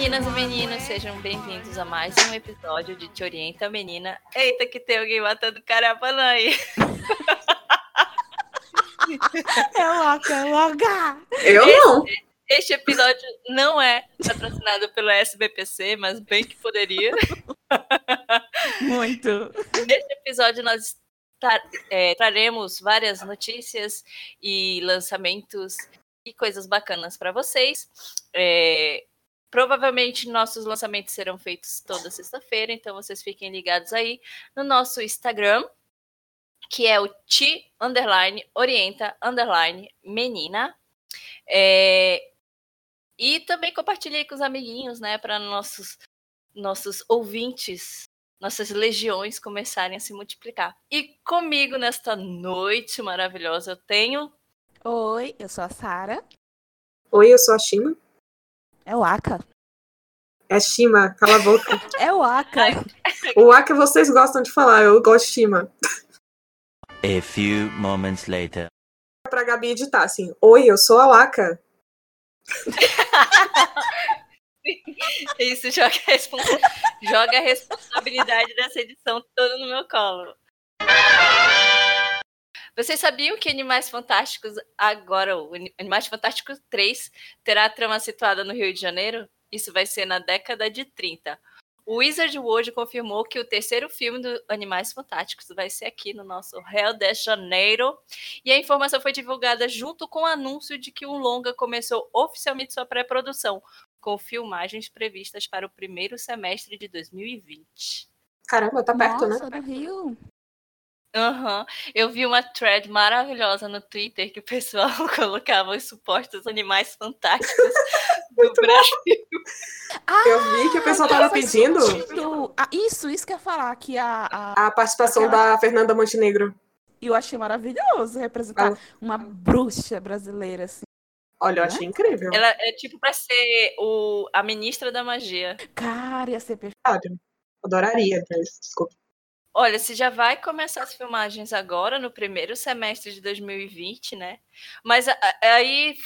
meninas e meninos, sejam bem-vindos a mais um episódio de Te Orienta Menina. Eita, que tem alguém matando caravana aí. É loca, é loca. Eu não. Este episódio não é patrocinado pelo SBPC, mas bem que poderia. Muito. Neste episódio nós tra é, traremos várias notícias e lançamentos e coisas bacanas para vocês. É, provavelmente nossos lançamentos serão feitos toda sexta-feira, então vocês fiquem ligados aí no nosso Instagram, que é o ti underline orienta underline menina. É, e também compartilhei com os amiguinhos, né, para nossos nossos ouvintes, nossas legiões começarem a se multiplicar. E comigo nesta noite maravilhosa eu tenho Oi, eu sou a Sara. Oi, eu sou a Shima. É o Aka. É Shima, cala a boca. É o Aka. o Aka vocês gostam de falar, eu gosto de Shima. A few moments later. Pra Gabi editar, assim. Oi, eu sou a Waka. Isso joga a, responsa joga a responsabilidade dessa edição toda no meu colo. Vocês sabiam que Animais Fantásticos, agora, o Animais Fantásticos 3, terá a trama situada no Rio de Janeiro? Isso vai ser na década de 30. O Wizard World confirmou que o terceiro filme do Animais Fantásticos vai ser aqui no nosso Rio de Janeiro. E a informação foi divulgada junto com o anúncio de que o longa começou oficialmente sua pré-produção, com filmagens previstas para o primeiro semestre de 2020. Caramba, tá perto, Nossa, né? do Rio. Aham. Eu vi uma thread maravilhosa no Twitter que o pessoal colocava os supostos animais fantásticos do Brasil. Ah, Eu vi que o pessoal tava faz pedindo. Ah, isso, isso que eu ia falar, que a, a- a participação da Fernanda Montenegro. eu achei maravilhoso representar Ah. uma bruxa brasileira, assim. Olha, eu achei incrível. Ela é tipo pra ser o, a ministra da magia. Cara, ia ser perfeito. Adoraria, mas desculpa. Olha, se já vai começar as filmagens agora, no primeiro semestre de 2020, né? Mas aí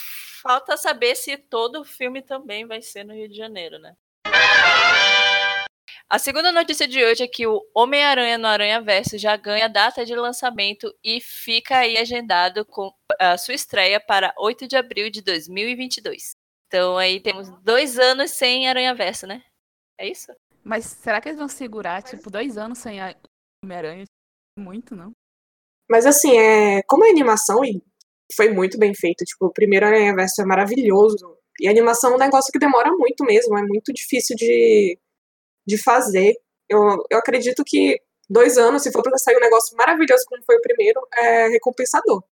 falta saber se todo o filme também vai ser no Rio de Janeiro, né? A segunda notícia de hoje é que o Homem-Aranha no Aranha Verso já ganha data de lançamento e fica aí agendado com a sua estreia para 8 de abril de 2022. Então aí temos dois anos sem Aranha Verso, né? É isso? Mas será que eles vão segurar, tipo, dois anos sem Homem-Aranha? Muito, não? Mas assim, é... como é animação e foi muito bem feito. Tipo, o primeiro Aranha Verso é maravilhoso. E a animação é um negócio que demora muito mesmo. É muito difícil de, de fazer. Eu, eu acredito que dois anos, se for pra sair um negócio maravilhoso como foi o primeiro, é recompensador.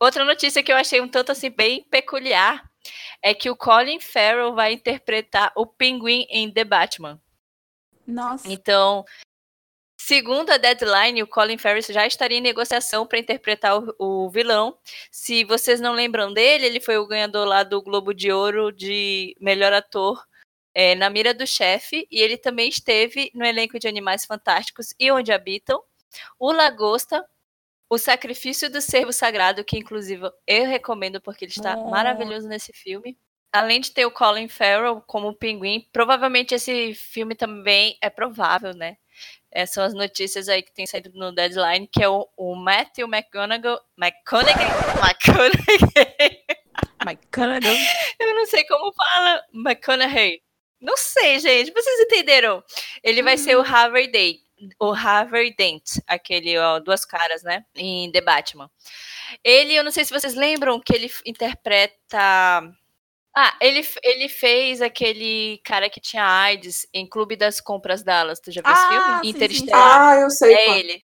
Outra notícia que eu achei um tanto assim bem peculiar é que o Colin Farrell vai interpretar o Pinguim em The Batman. Nossa, Então, segundo a Deadline, o Colin Farrell já estaria em negociação para interpretar o, o vilão. Se vocês não lembram dele, ele foi o ganhador lá do Globo de Ouro de melhor ator é, na mira do chefe e ele também esteve no elenco de Animais Fantásticos e Onde Habitam, O Lagosta, O Sacrifício do Servo Sagrado, que inclusive eu recomendo porque ele está Oh. maravilhoso nesse filme. Além de ter o Colin Farrell como pinguim, provavelmente esse filme também é provável, né? Essas são as notícias aí que tem saído no Deadline, que é o, o Matthew McConaughey, McConaughey, McConaughey, Canada. eu não sei como fala, McConaughey. Não sei, gente, vocês entenderam? Ele vai ser o Harvey Dent, o Harvey Dent, aquele, ó, duas caras, né, em The Batman. Ele, eu não sei se vocês lembram que ele interpreta... Ah, ele, ele fez aquele cara que tinha AIDS em Clube das Compras Dallas. Tu já viu esse Ah, filme? sim, sim, Interestelar. Ah, eu sei. É qual. ele.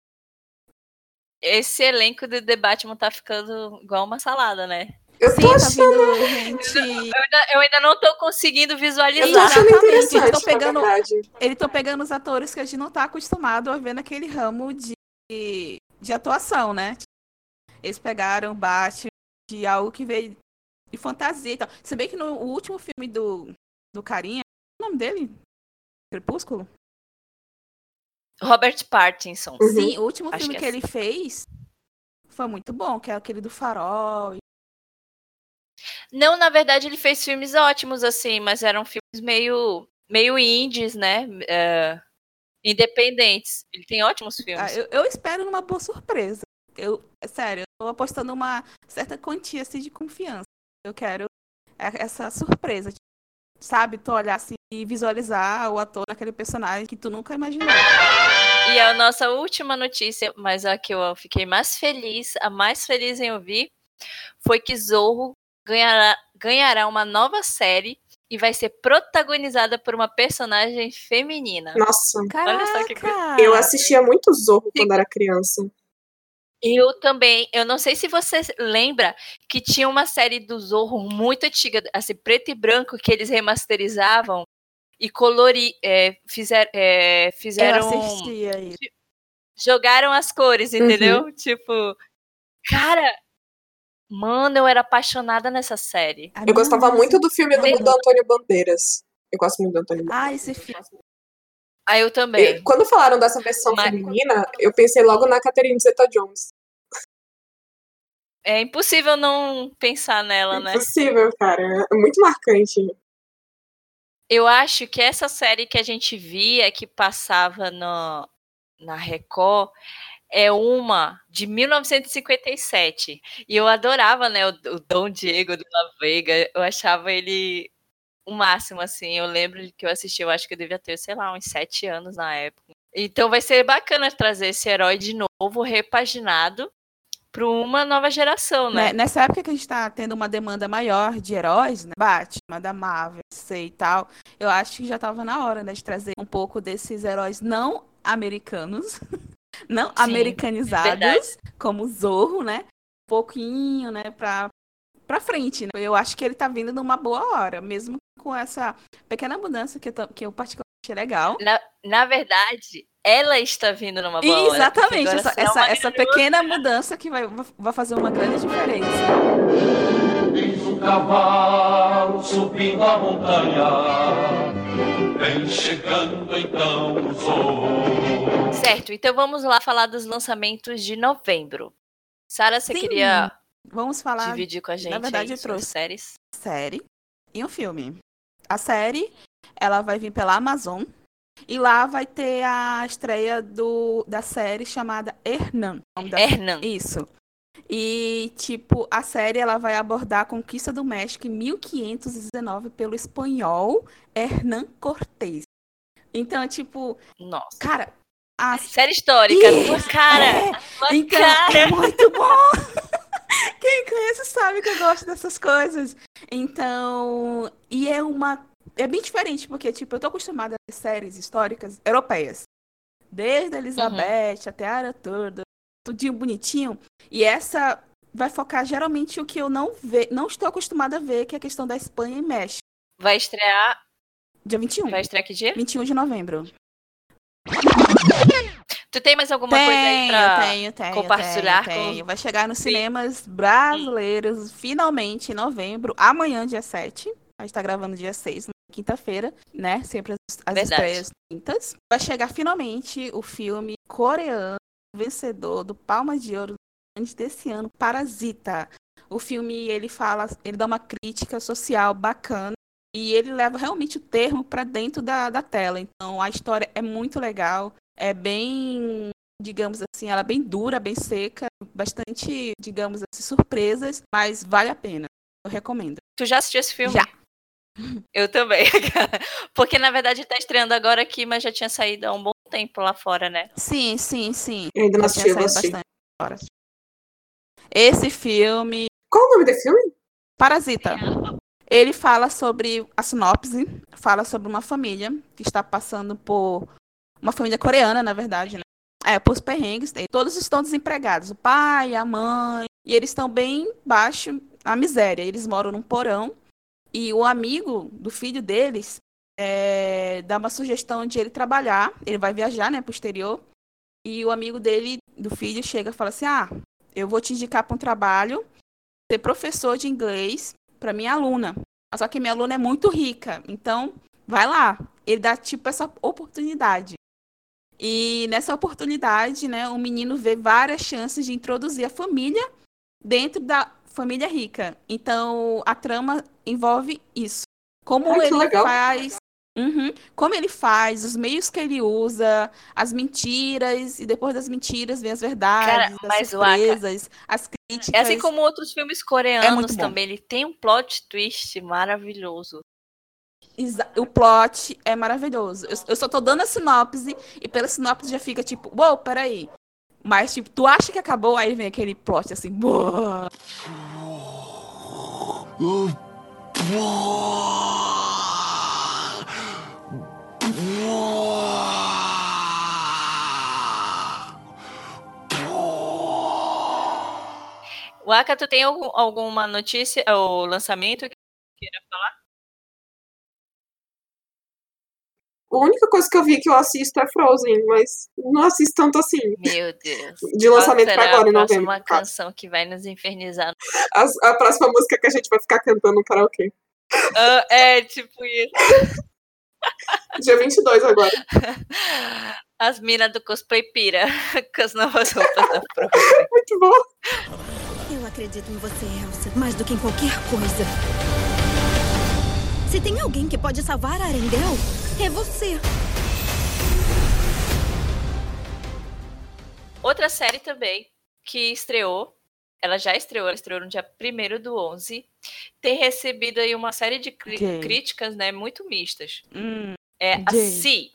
Esse elenco do The Batman tá ficando igual uma salada, né? Eu Sim, tô tá achando. vindo gente. Eu ainda, eu ainda não tô conseguindo visualizar. Eu tô achando Exatamente, interessante, eles pegando-. Eles estão pegando os atores que a gente não tá acostumado a ver naquele ramo de, de atuação, né? Eles pegaram Batman de algo que veio de fantasia e tal. Se bem que no último filme do, do Carinha, qual é o nome dele? Crepúsculo? Robert Pattinson. Uhum. Sim, o último Acho filme que que, é ele fez foi muito bom, que é aquele do farol. Não, na verdade, ele fez filmes ótimos, assim, mas eram filmes meio, meio indies, né? É, independentes. Ele tem ótimos Ah, filmes. eu, eu espero numa boa surpresa. Eu, é sério, eu tô apostando uma certa quantia assim, de confiança. Eu quero é- essa surpresa. Sabe? Tu olhar assim e visualizar o ator naquele personagem que tu nunca imaginou. E a nossa última notícia, mas a que eu fiquei mais feliz, a mais feliz em ouvir, foi que Zorro ganhará, ganhará uma nova série e vai ser protagonizada por uma personagem feminina. Nossa, Caraca! Olha só que eu assistia muito Zorro quando era criança. Eu também, eu não sei se você lembra que tinha uma série do Zorro muito antiga, assim, preto e branco, que eles remasterizavam e colori, é, fizer, é, Eu fizeram, assistia isso. jogaram as cores, entendeu? Tipo, cara, mano, eu era apaixonada nessa série. Ah, Eu gostava muito do filme do, do Antônio Bandeiras. Eu gosto muito do Antônio Bandeiras. Ah, esse filme. Ah, eu também. Eu- quando falaram dessa versão Mas- feminina, eu pensei logo na Catherine Zeta-Jones. É impossível não pensar nela, né? Impossível, cara. É muito marcante. Eu acho que essa série que a gente via, que passava no, na Record, é uma de 1957. E eu adorava, né, o, o Dom Diego de La Vega. Eu achava ele o máximo, assim. Eu lembro que eu assisti, eu acho que eu devia ter, sei lá, uns sete anos na época. Então vai ser bacana trazer esse herói de novo, repaginado, para uma nova geração, né? Né, Nessa época que a gente tá tendo uma demanda maior de heróis, né? Batman, da Marvel, sei e tal, eu acho que já tava na hora, né, de trazer um pouco desses heróis não americanos, não americanizados, verdade. como Zorro, né? Um pouquinho, né, pra, pra frente, né? Eu acho que ele tá vindo numa boa hora, mesmo com essa pequena mudança que eu, tô- que eu particularmente achei legal. Na, na verdade, ela está vindo numa boa hora, Exatamente, essa, essa, essa pequena mudança que vai, vai fazer uma grande diferença. Eis um cavalo subindo a montanha, vem chegando então o sol. Certo, então vamos lá falar dos lançamentos de novembro. Sara, você Sim, queria Vamos falar dividir com a gente verdade, aí trouxe. séries? série e um filme. A série, ela vai vir pela Amazon e lá vai ter a estreia do, da série chamada Hernan. Hernan. Isso. E, tipo, a série ela vai abordar a conquista do México em 1519 pelo espanhol Hernán Cortés. Então, tipo, Nossa. cara, a Série histórica, cara. é. Então, cara. é muito bom! Conhece sabe que eu gosto dessas coisas. Então, e é uma. É bem diferente, porque, tipo, eu tô acostumada a séries históricas europeias. Desde a Elizabeth até a Era toda, tudinho bonitinho. E essa vai focar geralmente o que eu não ve, não estou acostumada a ver, que é a questão da Espanha e México. Vai estrear. Dia 21. Vai estrear que dia? 21 de novembro. Tu tem mais alguma coisa aí pra. tenho, tenho, compartilhar tenho, com- tenho. Vai chegar nos cinemas brasileiros finalmente em novembro, amanhã, dia 7. A gente tá gravando dia 6, na quinta-feira, né? Sempre as, as estreias quintas. Vai chegar finalmente o filme coreano, vencedor do Palma de Ouro desse ano, Parasita. O filme, ele fala, ele dá uma crítica social bacana e ele leva realmente o termo para dentro da, da tela. Então, a história é muito legal, é bem, digamos assim, ela é bem dura, bem seca, bastante, digamos assim, surpresas, mas vale a pena. Eu recomendo. Tu já assistiu esse filme? Já. Eu também. Porque na verdade tá estreando agora aqui, mas já tinha saído há um bom tempo lá fora, né? Sim, sim, sim. Eu ainda não Já assisti, eu bastante fora. Esse filme, Qual o nome do filme? Parasita. Ele fala sobre a sinopse, fala sobre uma família que está passando por uma família coreana, na verdade, né? É, por os perrengues, todos estão desempregados, o pai, a mãe, e eles estão bem baixo a miséria. Eles moram num porão e o amigo do filho deles é, dá uma sugestão de ele trabalhar. Ele vai viajar, né, pro exterior. E o amigo dele, do filho, chega e fala assim: Ah, eu vou te indicar para um trabalho, ser professor de inglês para minha aluna. Só que minha aluna é muito rica, então vai lá. Ele dá tipo essa oportunidade. E nessa oportunidade, né, o menino vê várias chances de introduzir a família dentro da família rica. Então, a trama envolve isso. Como Ai, ele legal. faz. Uhum. Como ele faz, os meios que ele usa, as mentiras, e depois das mentiras vem as verdades, as o Aka- surpresas, as críticas. É assim como outros filmes É coreanos bom. também. Ele tem um plot twist maravilhoso. O plot é maravilhoso. Eu, eu só tô dando a sinopse e pela sinopse já fica tipo, uou, peraí. Mas, tipo, tu acha que acabou, aí vem aquele plot assim, "Boa". O Aka, tu tem algum- alguma notícia ou lançamento que queira falar? A única coisa que eu vi que eu assisto é Frozen, mas não assisto tanto assim. Meu Deus. De lançamento será agora, em a novembro. próxima no caso. canção que vai nos infernizar. As- a próxima música que a gente vai ficar cantando no karaokê. Ah, é, tipo isso. Dia 22 agora. As minas do cosplay pira com as novas roupas da Frozen. Muito bom. Eu acredito em você, Elsa, mais do que em qualquer coisa. Se tem alguém que pode salvar a Arendelle, é você. Outra série também que estreou, ela já estreou, ela estreou no dia 1 do 11, tem recebido aí uma série de cri- Ok. críticas, né, muito mistas. Hum, É a. See,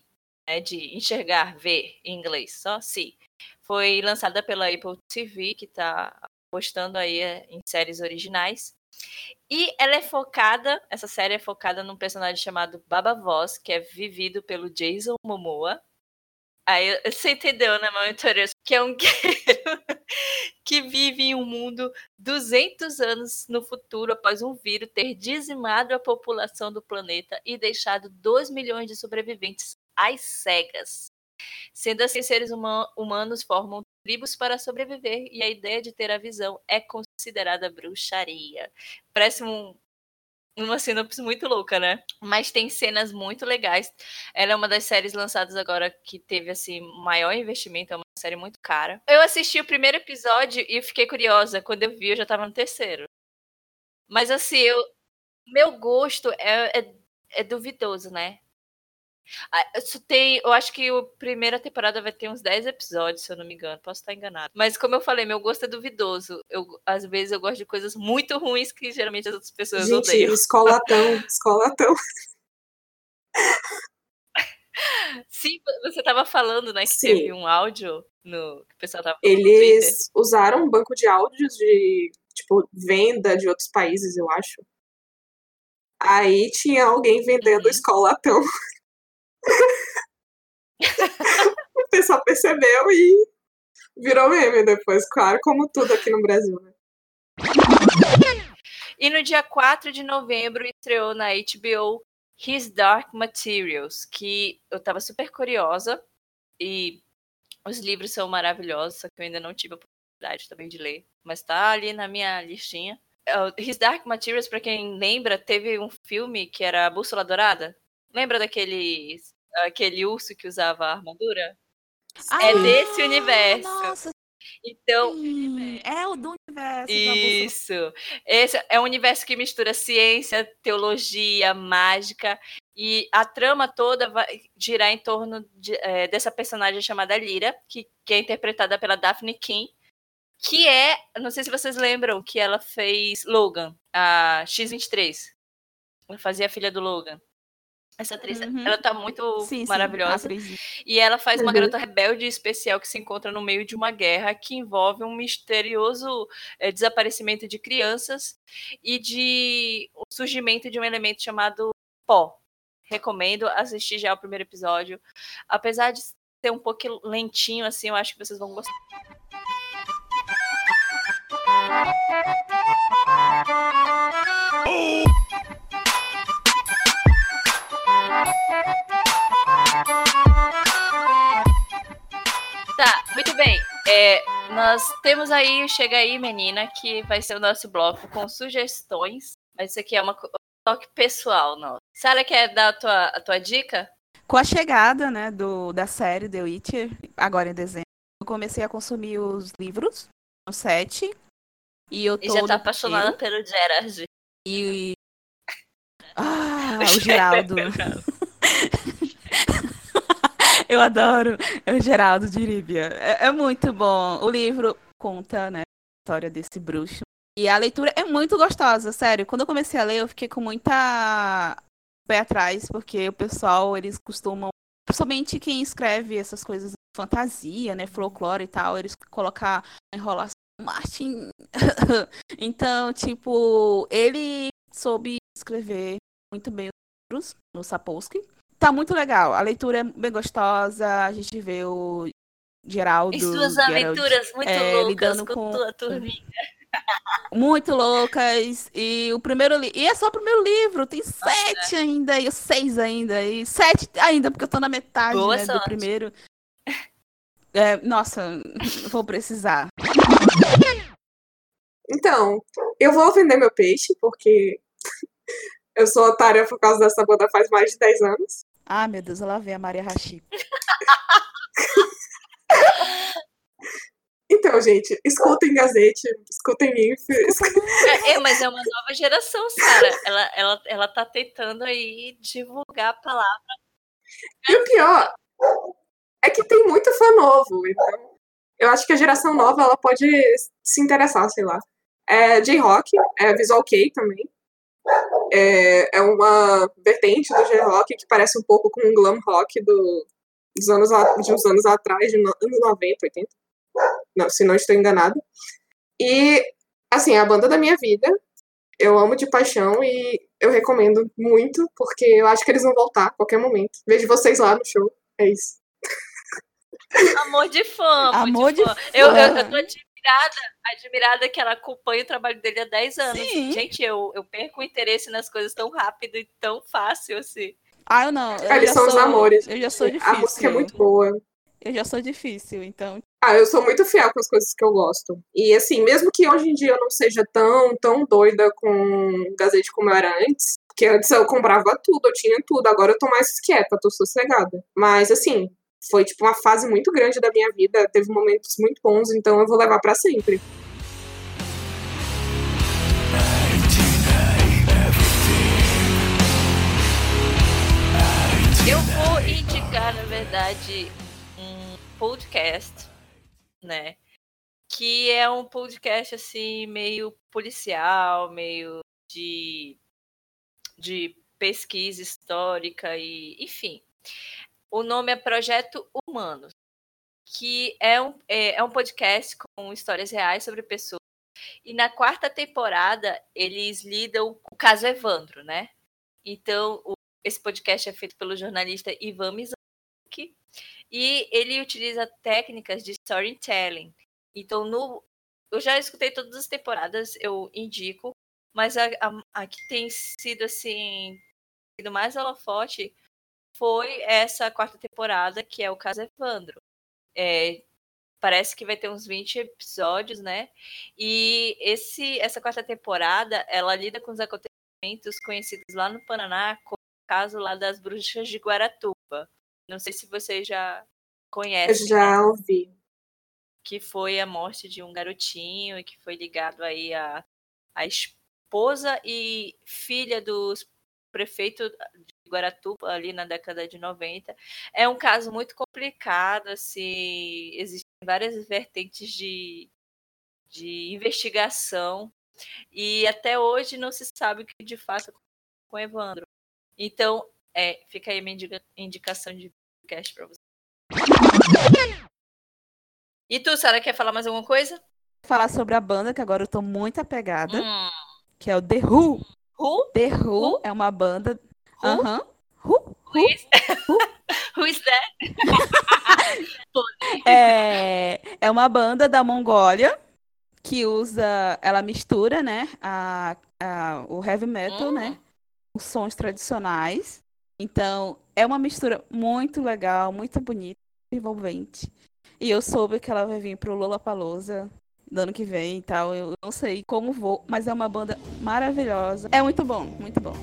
né, de enxergar, ver em inglês, só See. Foi lançada pela Apple TV, que está postando aí é, em séries originais. E ela é focada, essa série é focada num personagem chamado Baba Voss, que é vivido pelo Jason Momoa. Aí você entendeu, né, meu interesse? Que é um guerreiro que vive em um mundo 200 anos no futuro após um vírus ter dizimado a população do planeta e deixado 2 milhões de sobreviventes às cegas. Sendo assim, seres huma- humanos formam tribos para sobreviver e a ideia de ter a visão é considerada bruxaria. Parece um, uma sinopse muito louca, né? Mas tem cenas muito legais. Ela é uma das séries lançadas agora que teve assim maior investimento, é uma série muito cara. Eu assisti o primeiro episódio e fiquei curiosa. Quando eu vi, eu já tava no terceiro. Mas assim, eu, meu gosto é, é, é duvidoso, né? Ah, Isso tem, eu acho que a primeira temporada vai ter uns 10 episódios, se eu não me engano. Posso estar enganado. Mas como eu falei, meu gosto é duvidoso. Eu, às vezes eu gosto de coisas muito ruins que geralmente as outras pessoas Gente, odeiam. escolatão, escolatão. Sim, você tava falando, né, que Sim. teve um áudio no que o pessoal tava. Eles usaram um banco de áudios de, tipo, venda de outros países, eu acho. Aí tinha alguém vendendo Uhum. escolatão. O pessoal percebeu e virou meme depois, claro, como tudo aqui no Brasil, né? E no dia 4 de novembro estreou na HBO His Dark Materials, que eu tava super curiosa e os livros são maravilhosos, só que eu ainda não tive a oportunidade também de ler, mas tá ali na minha listinha. Uh, His Dark Materials, pra quem lembra, teve um filme que era a Bússola Dourada. Lembra daquele aquele urso que usava a armadura? É desse universo. Nossa, Então, sim, é o do universo. Bússola. Isso. Esse é um universo que mistura ciência, teologia, mágica. E a trama toda vai girar em torno de, eh, dessa personagem chamada Lyra, que, que é interpretada pela Daphne King, que é, não sei se vocês lembram, que ela fez Logan, a X-23. Ela fazia a filha do Logan. Essa atriz, Uhum. ela tá muito Sim, sim, maravilhosa. atriz. E ela faz uma Uhum. garota rebelde especial que se encontra no meio de uma guerra que envolve um misterioso eh, desaparecimento de crianças e de o surgimento de um elemento chamado pó. Recomendo assistir já o primeiro episódio. Apesar de ser um pouco lentinho, assim, eu acho que vocês vão gostar. Bem. É, nós temos aí, chega aí, menina, que vai ser o nosso bloco com sugestões. Mas isso aqui é uma um toque pessoal, não. Sara, quer dar a tua, a tua dica? Com a chegada, né, do, da série The Witcher, agora em dezembro, eu comecei a consumir os livros, os sete. E eu tô E já no tá apaixonada pelo Gerard. E. Ah, o Geraldo. Eu adoro. É o Geraldo de Iríbia. É, é muito bom. O livro conta, né, a história desse bruxo. E a leitura é muito gostosa, sério. Quando eu comecei a ler, eu fiquei com muita pé atrás, porque o pessoal, eles costumam, principalmente quem escreve essas coisas fantasia, né, folclore e tal, eles colocam enrolação Martin. então, tipo, ele soube escrever muito bem os livros no Sapolsky. Tá muito legal. A leitura é bem gostosa. A gente vê o Geraldo. E suas aventuras muito é, loucas com, com- tua turminha. muito loucas. E o primeiro li... E é só o primeiro livro, tem sete ainda, e seis ainda, e sete ainda, porque eu tô na metade né, do primeiro. É, nossa, vou precisar. Então, eu vou vender meu peixe, porque eu sou otária por causa dessa banda faz mais de 10 anos. Ah, meu Deus, ela vem a Maria Rachi. Então, gente, escutem Gazete, escutem Inf. É, é, mas é uma nova geração, Sara. Ela, ela, ela tá tentando aí divulgar a palavra. E o pior é que tem muito fã novo, então eu acho que a geração nova ela pode se interessar, sei lá. É J-Rock, é Visual K também. É, é uma vertente do J-Rock que parece um pouco com o glam rock do, dos anos, de uns anos atrás, de no- anos 90, 80. Não, se não estou enganada. E, assim, é a banda da minha vida. Eu amo de paixão e eu recomendo muito, porque eu acho que eles vão voltar a qualquer momento. Vejo vocês lá no show. É isso. Amor de fã. amor, Amor de fã. Eu, eu, fã. eu tô admirada, admirada que ela acompanha o trabalho dele há 10 anos. Sim. Gente, eu, eu perco o interesse nas coisas tão rápido e tão fácil assim. Ah, eu não. Eu Eles já são os sou- amores. Eu já sou difícil. A música é muito boa. Eu já sou difícil, então. Ah, eu sou muito fiel com as coisas que eu gosto. E assim, mesmo que hoje em dia eu não seja tão, tão doida com Gazete como eu era antes, porque antes eu comprava tudo, eu tinha tudo, agora eu tô mais quieta, tô sossegada. Mas assim, foi tipo uma fase muito grande da minha vida, teve momentos muito bons, então eu vou levar pra sempre. Eu vou indicar, na verdade, um podcast, né? Que é um podcast assim, meio policial, meio de, de pesquisa histórica e, enfim. O nome é Projeto Humanos, que é um, é, é um podcast com histórias reais sobre pessoas. E na quarta temporada, eles lidam com o caso Evandro, né? Então, o esse podcast é feito pelo jornalista Ivan Mizanzuki e ele utiliza técnicas de storytelling. Então, no, eu já escutei todas as temporadas, eu indico, mas a, a, a que tem sido assim, sido mais holofote foi essa quarta temporada, que é o caso Evandro. É, parece que vai ter uns 20 episódios, né? E esse, essa quarta temporada, ela lida com os acontecimentos conhecidos lá no Paraná como o caso lá das bruxas de Guaratuba. Não sei se vocês já Eu conhecem, né? já ouvi. que foi a morte de um garotinho e que foi ligado aí a, a esposa e filha do prefeito de Guaratuba ali na década de 90. É um caso muito complicado, assim, existem várias vertentes de, de investigação e até hoje não se sabe o que de fato aconteceu com o Evandro. Então, é, fica aí minha indica- indicação de podcast para você. E tu, Sara, quer falar mais alguma coisa? Falar sobre a banda, que agora eu tô muito apegada, Hum. que é o The Who. Who? The Who Who? é uma banda. Who? Aham. Who? Who is, Who is that? É, é uma banda da Mongólia que usa. Ela mistura, né? A, a- o heavy metal, Hum. né? Os sons tradicionais. Então, é uma mistura muito legal, muito bonita, envolvente. E eu soube que ela vai vir pro Lollapalooza no ano que vem e tal. Eu não sei como vou, mas é uma banda maravilhosa. É muito bom, muito bom.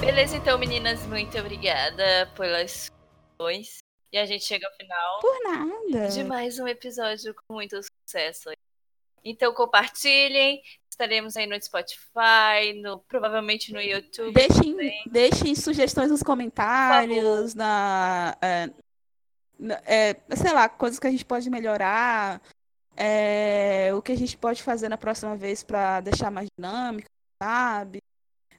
Beleza, então, meninas, muito obrigada pelas dois E a gente chega ao final. Por nada. De mais um episódio com muito sucesso. Então compartilhem. Estaremos aí no Spotify, no, provavelmente no YouTube. Deixem, também. deixem sugestões nos comentários, na, é, na- é, sei lá, coisas que a gente pode melhorar, é, o que a gente pode fazer na próxima vez para deixar mais dinâmico, sabe?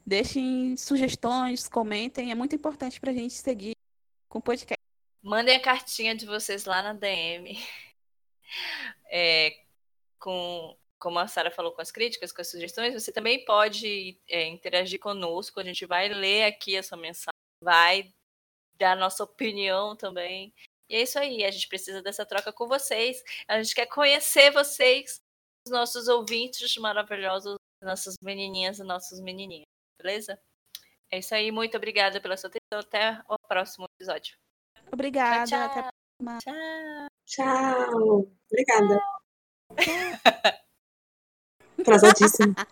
Deixem sugestões, comentem, é muito importante para a gente seguir com o podcast. Mandem a cartinha de vocês lá na DM. É, com, como a Sara falou, com as críticas, com as sugestões, você também pode é, interagir conosco. A gente vai ler aqui a sua mensagem, vai dar nossa opinião também. E é isso aí, a gente precisa dessa troca com vocês. A gente quer conhecer vocês, os nossos ouvintes maravilhosos, nossas menininhas e nossos menininhos, beleza? É isso aí, muito obrigada pela sua atenção. Até o próximo episódio. Obrigada, tchau. até Tchau. Tchau. Obrigada. Atrasadíssimo.